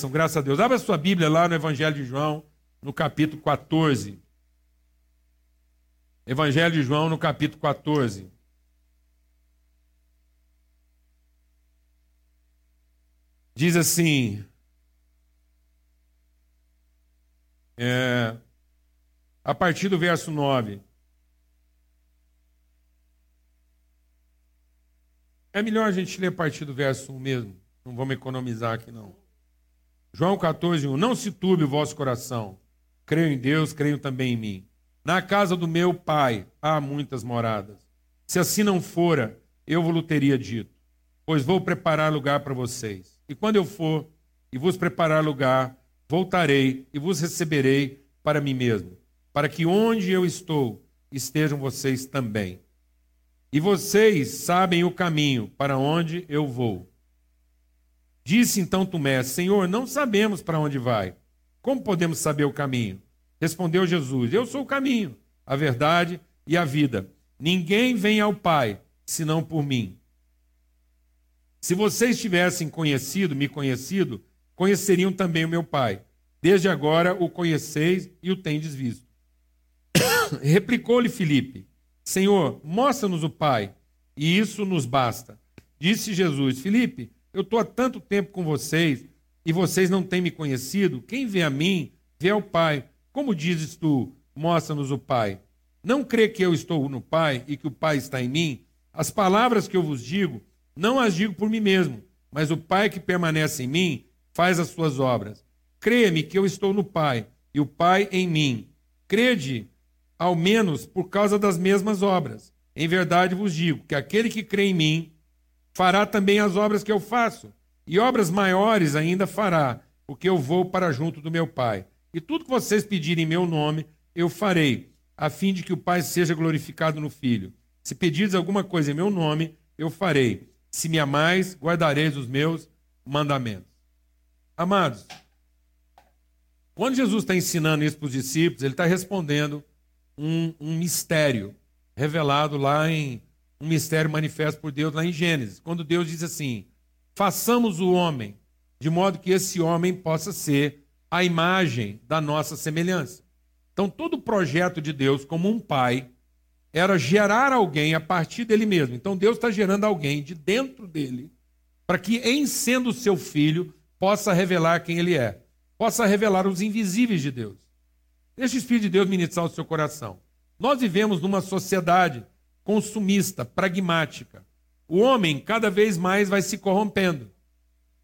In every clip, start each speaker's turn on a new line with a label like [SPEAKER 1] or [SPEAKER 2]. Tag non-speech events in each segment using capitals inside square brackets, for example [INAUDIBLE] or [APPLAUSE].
[SPEAKER 1] bênção, graças a Deus. Abra sua Bíblia lá no Evangelho de João, no capítulo 14. Evangelho de João, no capítulo 14. Diz assim. É, a partir do verso 9. É melhor a gente ler a partir do verso 1 mesmo. Não vamos economizar aqui, não. João 14, 1. Não se turbe o vosso coração. Creio em Deus, creio também em mim. Na casa do meu pai há muitas moradas. Se assim não fora, eu vos teria dito, pois vou preparar lugar para vocês. E quando eu for e vos preparar lugar, voltarei e vos receberei para mim mesmo, para que onde eu estou estejam vocês também. E vocês sabem o caminho para onde eu vou. Disse então Tomé: Senhor, não sabemos para onde vai. Como podemos saber o caminho? Respondeu Jesus: Eu sou o caminho, a verdade e a vida. Ninguém vem ao Pai senão por mim. Se vocês tivessem conhecido, me conhecido, conheceriam também o meu Pai. Desde agora o conheceis e o tendes visto. [COUGHS] Replicou-lhe Filipe: Senhor, mostra-nos o Pai, e isso nos basta. Disse Jesus: Filipe, eu estou há tanto tempo com vocês e vocês não têm me conhecido. Quem vê a mim, vê ao Pai. Como dizes tu, mostra-nos o Pai? Não crê que eu estou no Pai e que o Pai está em mim? As palavras que eu vos digo, não as digo por mim mesmo, mas o Pai que permanece em mim faz as suas obras. Crê-me que eu estou no Pai e o Pai em mim. Crede, ao menos por causa das mesmas obras. Em verdade vos digo que aquele que crê em mim fará também as obras que eu faço, e obras maiores ainda fará, porque eu vou para junto do meu Pai. E tudo que vocês pedirem em meu nome, eu farei, a fim de que o Pai seja glorificado no Filho. Se pedires alguma coisa em meu nome, eu farei. Se me amais, guardareis os meus mandamentos. Amados, quando Jesus está ensinando isso para os discípulos, ele está respondendo um, um mistério revelado lá em um mistério manifesto por Deus lá em Gênesis, quando Deus diz assim: façamos o homem, de modo que esse homem possa ser a imagem da nossa semelhança. Então, todo o projeto de Deus, como um pai, era gerar alguém a partir dele mesmo. Então, Deus está gerando alguém de dentro dele, para que, em sendo seu filho, possa revelar quem ele é, possa revelar os invisíveis de Deus. Deixe o Espírito de Deus ministrar o seu coração. Nós vivemos numa sociedade consumista, pragmática. O homem cada vez mais vai se corrompendo.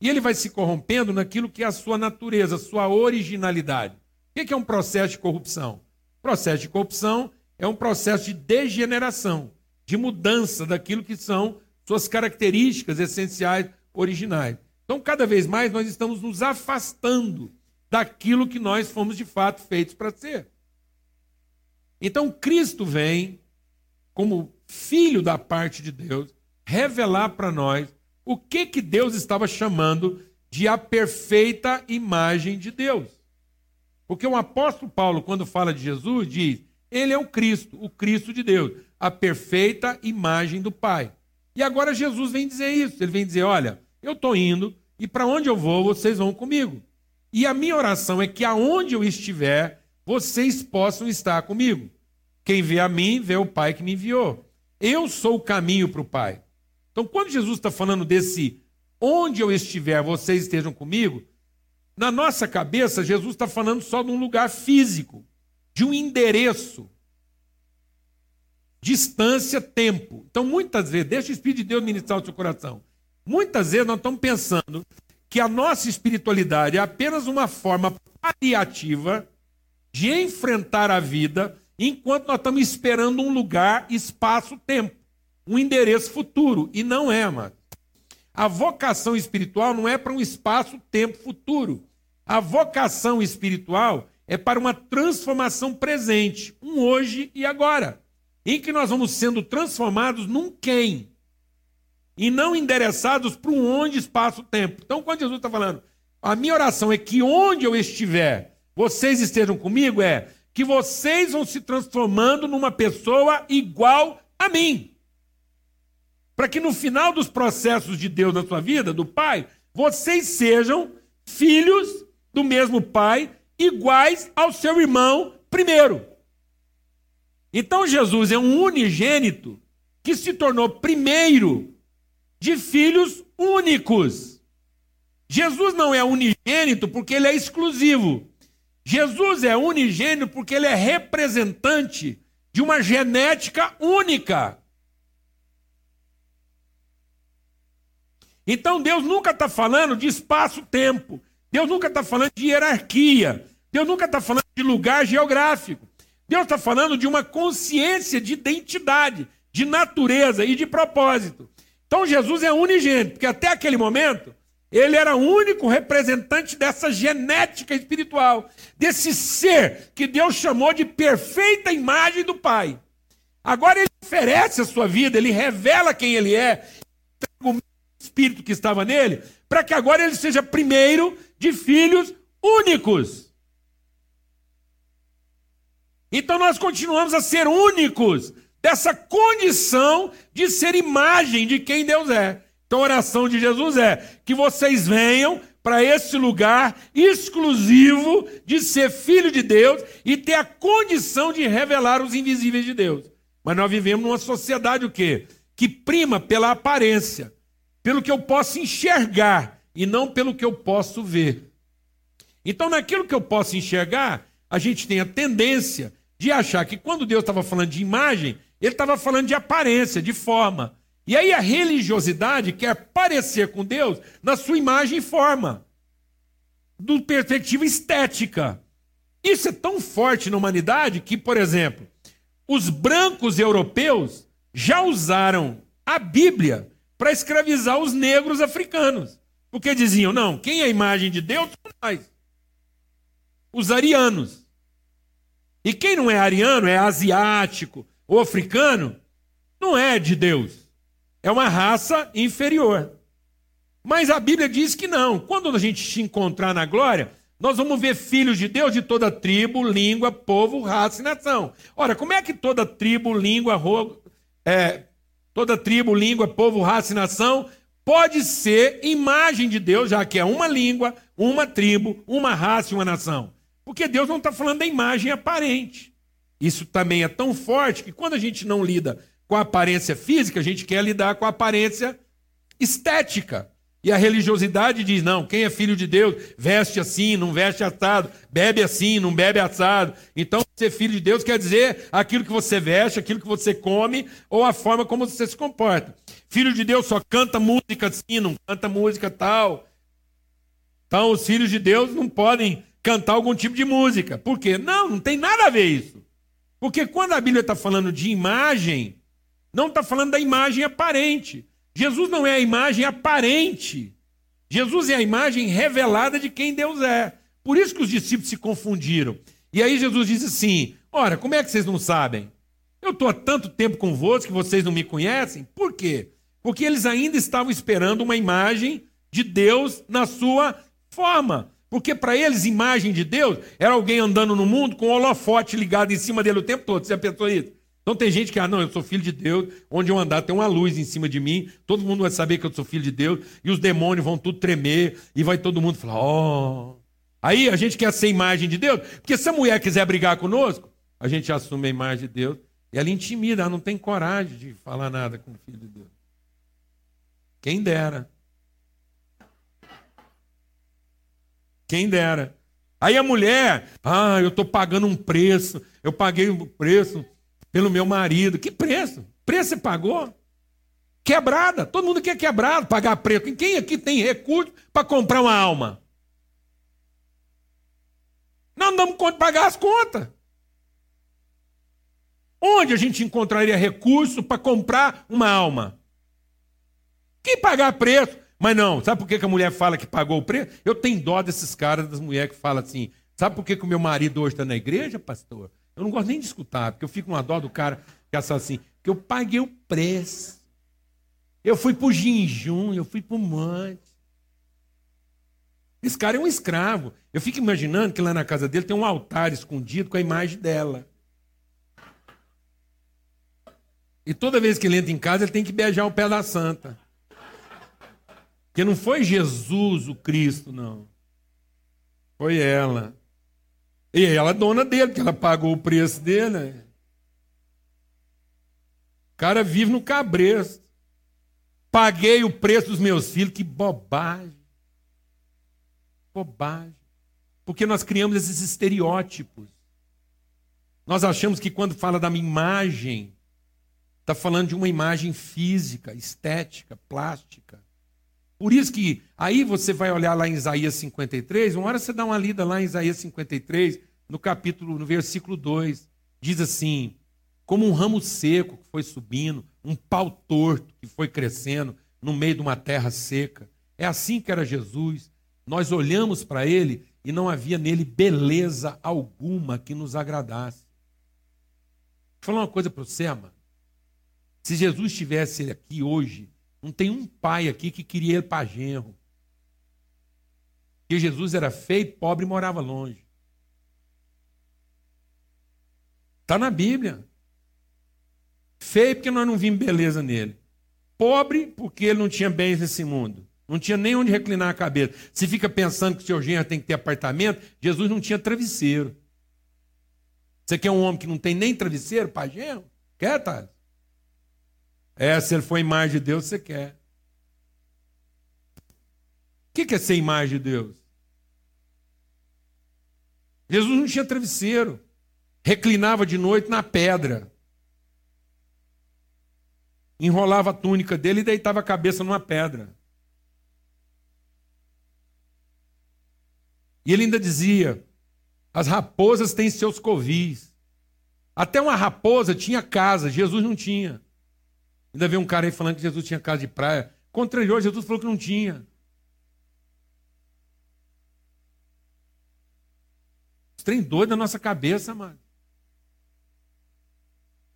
[SPEAKER 1] E ele vai se corrompendo naquilo que é a sua natureza, a sua originalidade. O que é um processo de corrupção? Processo de corrupção é um processo de degeneração, de mudança daquilo que são suas características essenciais originais. Então, cada vez mais nós estamos nos afastando daquilo que nós fomos de fato feitos para ser. Então, Cristo vem como filho da parte de Deus revelar para nós o que, que Deus estava chamando de a perfeita imagem de Deus. Porque o apóstolo Paulo, quando fala de Jesus, diz: Ele é o Cristo, o Cristo de Deus, a perfeita imagem do Pai. E agora Jesus vem dizer isso. Ele vem dizer: Olha, eu estou indo e para onde eu vou, vocês vão comigo. E a minha oração é que aonde eu estiver, vocês possam estar comigo. Quem vê a mim, vê o Pai que me enviou. Eu sou o caminho para o Pai. Então, quando Jesus está falando desse onde eu estiver, vocês estejam comigo, na nossa cabeça, Jesus está falando só de um lugar físico, de um endereço, distância, tempo. Então, muitas vezes, deixa o Espírito de Deus ministrar o seu coração. Muitas vezes nós estamos pensando que a nossa espiritualidade é apenas uma forma paliativa de enfrentar a vida enquanto nós estamos esperando um lugar, espaço, tempo, um endereço futuro. E não é, mano. A vocação espiritual não é para um espaço, tempo, futuro. A vocação espiritual é para uma transformação presente, um hoje e agora, em que nós vamos sendo transformados num quem e não endereçados para um onde, espaço, tempo. Então, quando Jesus está falando, a minha oração é que onde eu estiver, vocês estejam comigo, é que vocês vão se transformando numa pessoa igual a mim. Para que no final dos processos de Deus na sua vida, do Pai, vocês sejam filhos do mesmo pai, iguais ao seu irmão primeiro. Então Jesus é um unigênito que se tornou primeiro de filhos únicos. Jesus não é unigênito porque ele é exclusivo. Jesus é unigênito porque ele é representante de uma genética única. Então Deus nunca está falando de espaço-tempo. Deus nunca está falando de hierarquia. Deus nunca está falando de lugar geográfico. Deus está falando de uma consciência de identidade, de natureza e de propósito. Então Jesus é unigênito, porque até aquele momento ele era o único representante dessa genética espiritual, desse ser que Deus chamou de perfeita imagem do Pai. Agora ele oferece a sua vida, ele revela quem ele é, o espírito que estava nele, para que agora ele seja primeiro de filhos únicos. Então nós continuamos a ser únicos dessa condição de ser imagem de quem Deus é. Então a oração de Jesus é que vocês venham para esse lugar exclusivo de ser filho de Deus e ter a condição de revelar os invisíveis de Deus. Mas nós vivemos numa sociedade o quê? Que prima pela aparência, pelo que eu posso enxergar e não pelo que eu posso ver. Então, naquilo que eu posso enxergar, a gente tem a tendência de achar que quando Deus estava falando de imagem, ele estava falando de aparência, de forma. E aí a religiosidade quer parecer com Deus na sua imagem e forma, do perspectiva estética. Isso é tão forte na humanidade que, por exemplo, os brancos europeus já usaram a Bíblia para escravizar os negros africanos. Porque diziam, não, quem é a imagem de Deus são nós. Os arianos. E quem não é ariano, é asiático ou africano, não é de Deus é uma raça inferior. Mas a Bíblia diz que não. Quando a gente se encontrar na glória, nós vamos ver filhos de Deus de toda tribo, língua, povo, raça e nação. Ora, como é que toda tribo, língua, ro... é, toda tribo, língua, povo, raça e nação pode ser imagem de Deus, já que é uma língua, uma tribo, uma raça e uma nação? Porque Deus não está falando da imagem aparente. Isso também é tão forte que quando a gente não lida com a aparência física, a gente quer lidar com a aparência estética. E a religiosidade diz: não, quem é filho de Deus veste assim, não veste assado, bebe assim, não bebe assado. Então, ser filho de Deus quer dizer aquilo que você veste, aquilo que você come, ou a forma como você se comporta. Filho de Deus só canta música assim, não canta música tal. Então, os filhos de Deus não podem cantar algum tipo de música. Por quê? Não, não tem nada a ver isso. Porque quando a Bíblia está falando de imagem, não está falando da imagem aparente. Jesus não é a imagem aparente. Jesus é a imagem revelada de quem Deus é. Por isso que os discípulos se confundiram. E aí Jesus diz assim: Ora, como é que vocês não sabem? Eu estou há tanto tempo convosco que vocês não me conhecem. Por quê? Porque eles ainda estavam esperando uma imagem de Deus na sua forma. Porque para eles, imagem de Deus era alguém andando no mundo com um holofote ligado em cima dele o tempo todo. Você já pensou isso? Então tem gente que, ah, não, eu sou filho de Deus, onde eu andar tem uma luz em cima de mim, todo mundo vai saber que eu sou filho de Deus, e os demônios vão tudo tremer, e vai todo mundo falar, ó. Oh. Aí a gente quer ser imagem de Deus, porque se a mulher quiser brigar conosco, a gente assume a imagem de Deus, e ela intimida, ela não tem coragem de falar nada com o filho de Deus. Quem dera. Quem dera. Aí a mulher, ah, eu estou pagando um preço, eu paguei um preço pelo meu marido. Que preço? Preço você pagou? Quebrada. Todo mundo quer quebrado, pagar preço. Quem aqui tem recurso para comprar uma alma? Nós não damos conta de pagar as contas. Onde a gente encontraria recurso para comprar uma alma? Que pagar preço? Mas não, sabe por que a mulher fala que pagou o preço? Eu tenho dó desses caras, das mulheres que falam assim: sabe por que o meu marido hoje está na igreja, pastor? Eu não gosto nem de escutar, porque eu fico uma dó do cara que é assim, que eu paguei o preço. Eu fui para o Jinjum, eu fui para o monte. Esse cara é um escravo. Eu fico imaginando que lá na casa dele tem um altar escondido com a imagem dela. E toda vez que ele entra em casa, ele tem que beijar o pé da santa. Porque não foi Jesus o Cristo, não. Foi ela. E ela é dona dele, porque ela pagou o preço dele. Né? O cara vive no cabresto. Paguei o preço dos meus filhos. Que bobagem. Bobagem. Porque nós criamos esses estereótipos. Nós achamos que quando fala da minha imagem, está falando de uma imagem física, estética, plástica. Por isso que aí você vai olhar lá em Isaías 53, uma hora você dá uma lida lá em Isaías 53, no capítulo, no versículo 2, diz assim: como um ramo seco que foi subindo, um pau torto que foi crescendo no meio de uma terra seca. É assim que era Jesus. Nós olhamos para ele e não havia nele beleza alguma que nos agradasse. Vou falar uma coisa para você, amado. Se Jesus estivesse aqui hoje, não tem um pai aqui que queria ir para genro. Porque Jesus era feio, pobre e morava longe. Está na Bíblia. Feio porque nós não vimos beleza nele. Pobre porque ele não tinha bens nesse mundo. Não tinha nem onde reclinar a cabeça. Se fica pensando que o seu genro tem que ter apartamento, Jesus não tinha travesseiro. Você quer um homem que não tem nem travesseiro para genro? Quer, Thales? É, se ele for imagem de Deus, você quer. O que é ser imagem de Deus? Jesus não tinha travesseiro. Reclinava de noite na pedra. Enrolava a túnica dele e deitava a cabeça numa pedra. E ele ainda dizia: as raposas têm seus covis. Até uma raposa tinha casa, Jesus não tinha. Ainda veio um cara aí falando que Jesus tinha casa de praia. Contrariou, Jesus falou que não tinha. Trem doido na nossa cabeça, mano.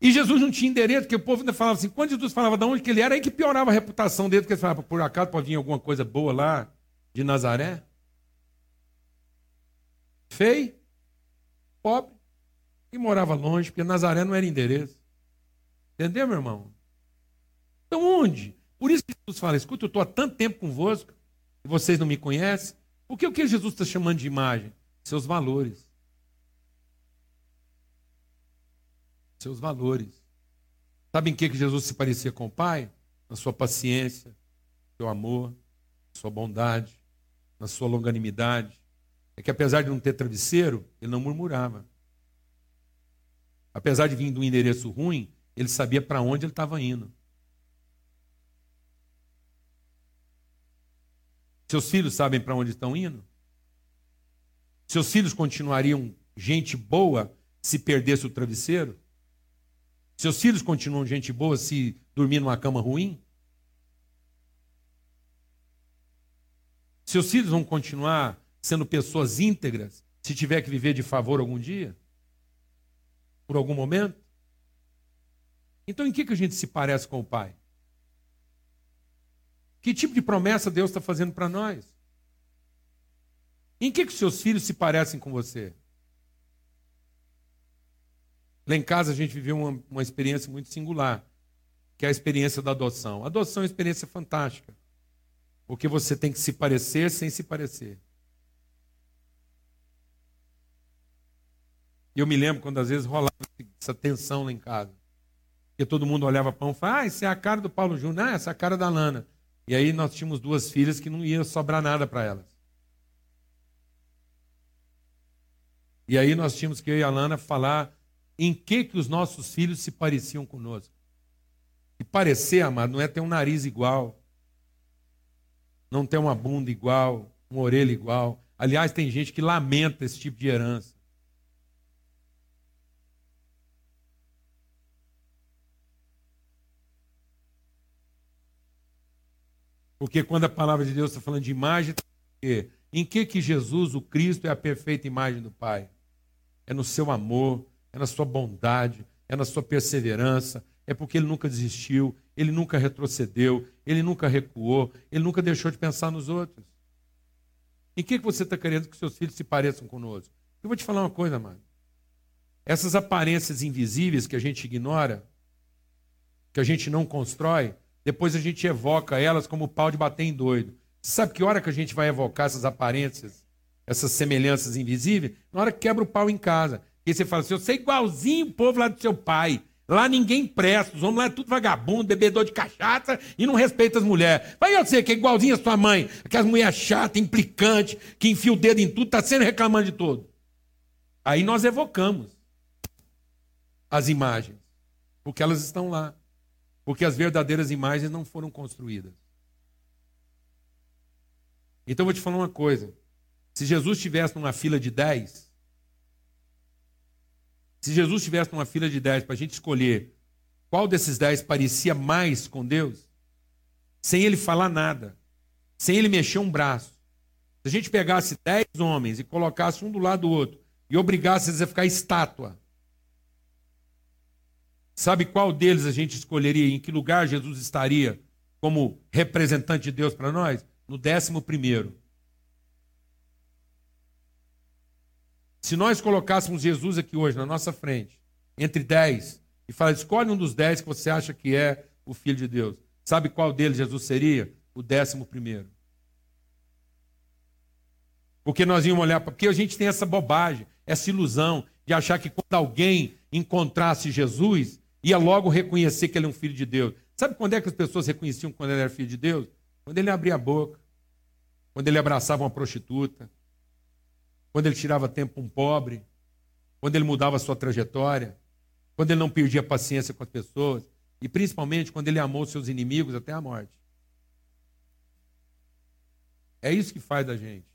[SPEAKER 1] E Jesus não tinha endereço, porque o povo ainda falava assim, quando Jesus falava de onde que ele era, aí que piorava a reputação dele, porque ele falava, por acaso pode vir alguma coisa boa lá de Nazaré? Feio, pobre, e morava longe, porque Nazaré não era endereço. Entendeu, meu irmão? Então, onde? Por isso que Jesus fala: escuta, eu estou há tanto tempo convosco e vocês não me conhecem. Por que o que Jesus está chamando de imagem? Seus valores. Seus valores. Sabe em que, que Jesus se parecia com o Pai? Na sua paciência, seu amor, sua bondade, na sua longanimidade. É que apesar de não ter travesseiro, ele não murmurava. Apesar de vir de um endereço ruim, ele sabia para onde ele estava indo. Seus filhos sabem para onde estão indo? Seus filhos continuariam gente boa se perdesse o travesseiro? Seus filhos continuam gente boa se dormir numa cama ruim? Seus filhos vão continuar sendo pessoas íntegras se tiver que viver de favor algum dia? Por algum momento? Então, em que, que a gente se parece com o Pai? Que tipo de promessa Deus está fazendo para nós? Em que, que os seus filhos se parecem com você? Lá em casa a gente viveu uma, uma experiência muito singular, que é a experiência da adoção. A adoção é uma experiência fantástica, porque você tem que se parecer sem se parecer. Eu me lembro quando às vezes rolava essa tensão lá em casa. Porque todo mundo olhava para um e falava, ah, essa é a cara do Paulo Júnior, ah, essa é a cara da Lana. E aí nós tínhamos duas filhas que não ia sobrar nada para elas. E aí nós tínhamos que eu e a Lana falar em que que os nossos filhos se pareciam conosco. E parecer, amado, não é ter um nariz igual, não ter uma bunda igual, uma orelha igual. Aliás, tem gente que lamenta esse tipo de herança. Porque quando a palavra de Deus está falando de imagem, em que que Jesus, o Cristo, é a perfeita imagem do Pai? É no seu amor, é na sua bondade, é na sua perseverança, é porque ele nunca desistiu, ele nunca retrocedeu, ele nunca recuou, ele nunca deixou de pensar nos outros. Em que, que você está querendo que seus filhos se pareçam conosco? Eu vou te falar uma coisa, mano. Essas aparências invisíveis que a gente ignora, que a gente não constrói, depois a gente evoca elas como pau de bater em doido. Você sabe que hora que a gente vai evocar essas aparências essas semelhanças invisíveis, na hora que quebra o pau em casa. E você fala assim: eu sei igualzinho o povo lá do seu pai. Lá ninguém presta, os homens lá é tudo vagabundo, bebedor de cachaça e não respeita as mulheres. Vai eu sei que é igualzinho a sua mãe, aquelas mulheres chatas, implicantes, que enfia o dedo em tudo, está sendo reclamando de todo. Aí nós evocamos as imagens, porque elas estão lá. Porque as verdadeiras imagens não foram construídas. Então eu vou te falar uma coisa. Se Jesus estivesse numa fila de 10, se Jesus estivesse numa fila de 10 para a gente escolher qual desses 10 parecia mais com Deus, sem ele falar nada, sem ele mexer um braço, se a gente pegasse 10 homens e colocasse um do lado do outro e obrigasse eles a ficar estátua, sabe qual deles a gente escolheria? Em que lugar Jesus estaria como representante de Deus para nós? No décimo primeiro. Se nós colocássemos Jesus aqui hoje na nossa frente, entre dez, e falar, escolhe um dos dez que você acha que é o Filho de Deus. Sabe qual deles Jesus seria? O décimo primeiro. Porque nós íamos olhar, porque a gente tem essa bobagem, essa ilusão de achar que quando alguém encontrasse Jesus, ia logo reconhecer que ele é um filho de Deus. Sabe quando é que as pessoas reconheciam quando ele era filho de Deus? Quando ele abria a boca, quando ele abraçava uma prostituta, quando ele tirava tempo para um pobre, quando ele mudava a sua trajetória, quando ele não perdia paciência com as pessoas e principalmente quando ele amou seus inimigos até a morte. É isso que faz da gente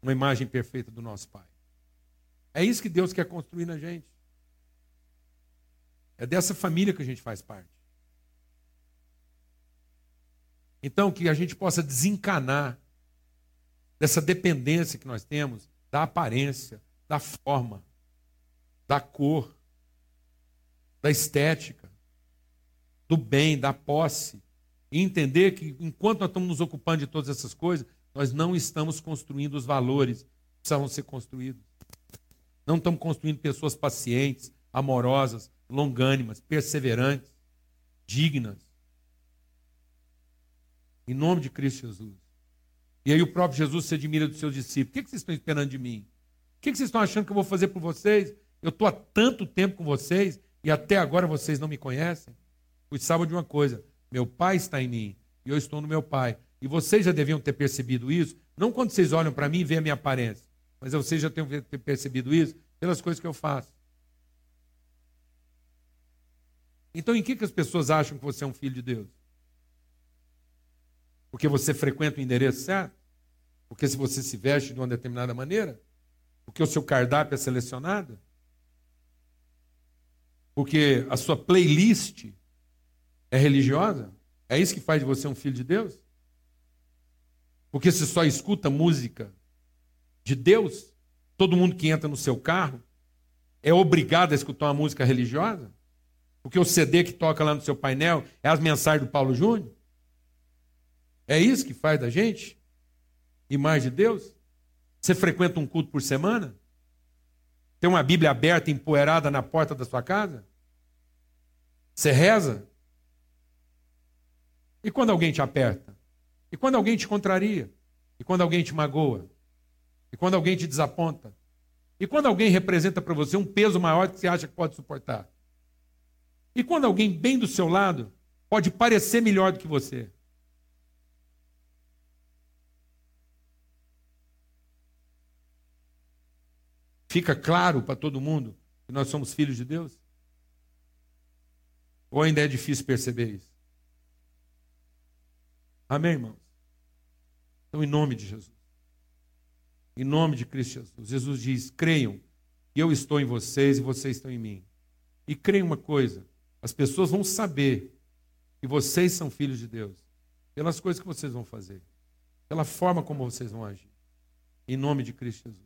[SPEAKER 1] uma imagem perfeita do nosso Pai. É isso que Deus quer construir na gente. É dessa família que a gente faz parte. Então, que a gente possa desencanar dessa dependência que nós temos da aparência, da forma, da cor, da estética, do bem, da posse. E entender que enquanto nós estamos nos ocupando de todas essas coisas, nós não estamos construindo os valores que precisavam ser construídos. Não estamos construindo pessoas pacientes, amorosas, longânimas, perseverantes, dignas. Em nome de Cristo Jesus. E aí o próprio Jesus se admira dos seus discípulos. O que, vocês estão esperando de mim? O que, vocês estão achando que eu vou fazer por vocês? Eu estou há tanto tempo com vocês e até agora vocês não me conhecem? Pois saibam de uma coisa: meu Pai está em mim e eu estou no meu Pai. E vocês já deviam ter percebido isso, não quando vocês olham para mim e veem a minha aparência, mas vocês já tenham ter percebido isso pelas coisas que eu faço. Então, em que, que as pessoas acham que você é um filho de Deus? Porque você frequenta o endereço certo? Porque se você se veste de uma determinada maneira? Porque o seu cardápio é selecionado? Porque a sua playlist é religiosa? É isso que faz de você um filho de Deus? Porque você só escuta música de Deus? Todo mundo que entra no seu carro é obrigado a escutar uma música religiosa? Porque o CD que toca lá no seu painel é as mensagens do Paulo Júnior? É isso que faz da gente? Imagem de Deus? Você frequenta um culto por semana? Tem uma Bíblia aberta, empoeirada na porta da sua casa? Você reza? E quando alguém te aperta? E quando alguém te contraria? E quando alguém te magoa? E quando alguém te desaponta? E quando alguém representa para você um peso maior que você acha que pode suportar? E quando alguém bem do seu lado pode parecer melhor do que você? Fica claro para todo mundo que nós somos filhos de Deus? Ou ainda é difícil perceber isso? Amém, irmãos? Então, em nome de Jesus. Em nome de Cristo Jesus. Jesus diz: creiam, eu estou em vocês e vocês estão em mim. E creiam uma coisa: as pessoas vão saber que vocês são filhos de Deus pelas coisas que vocês vão fazer, pela forma como vocês vão agir. Em nome de Cristo Jesus.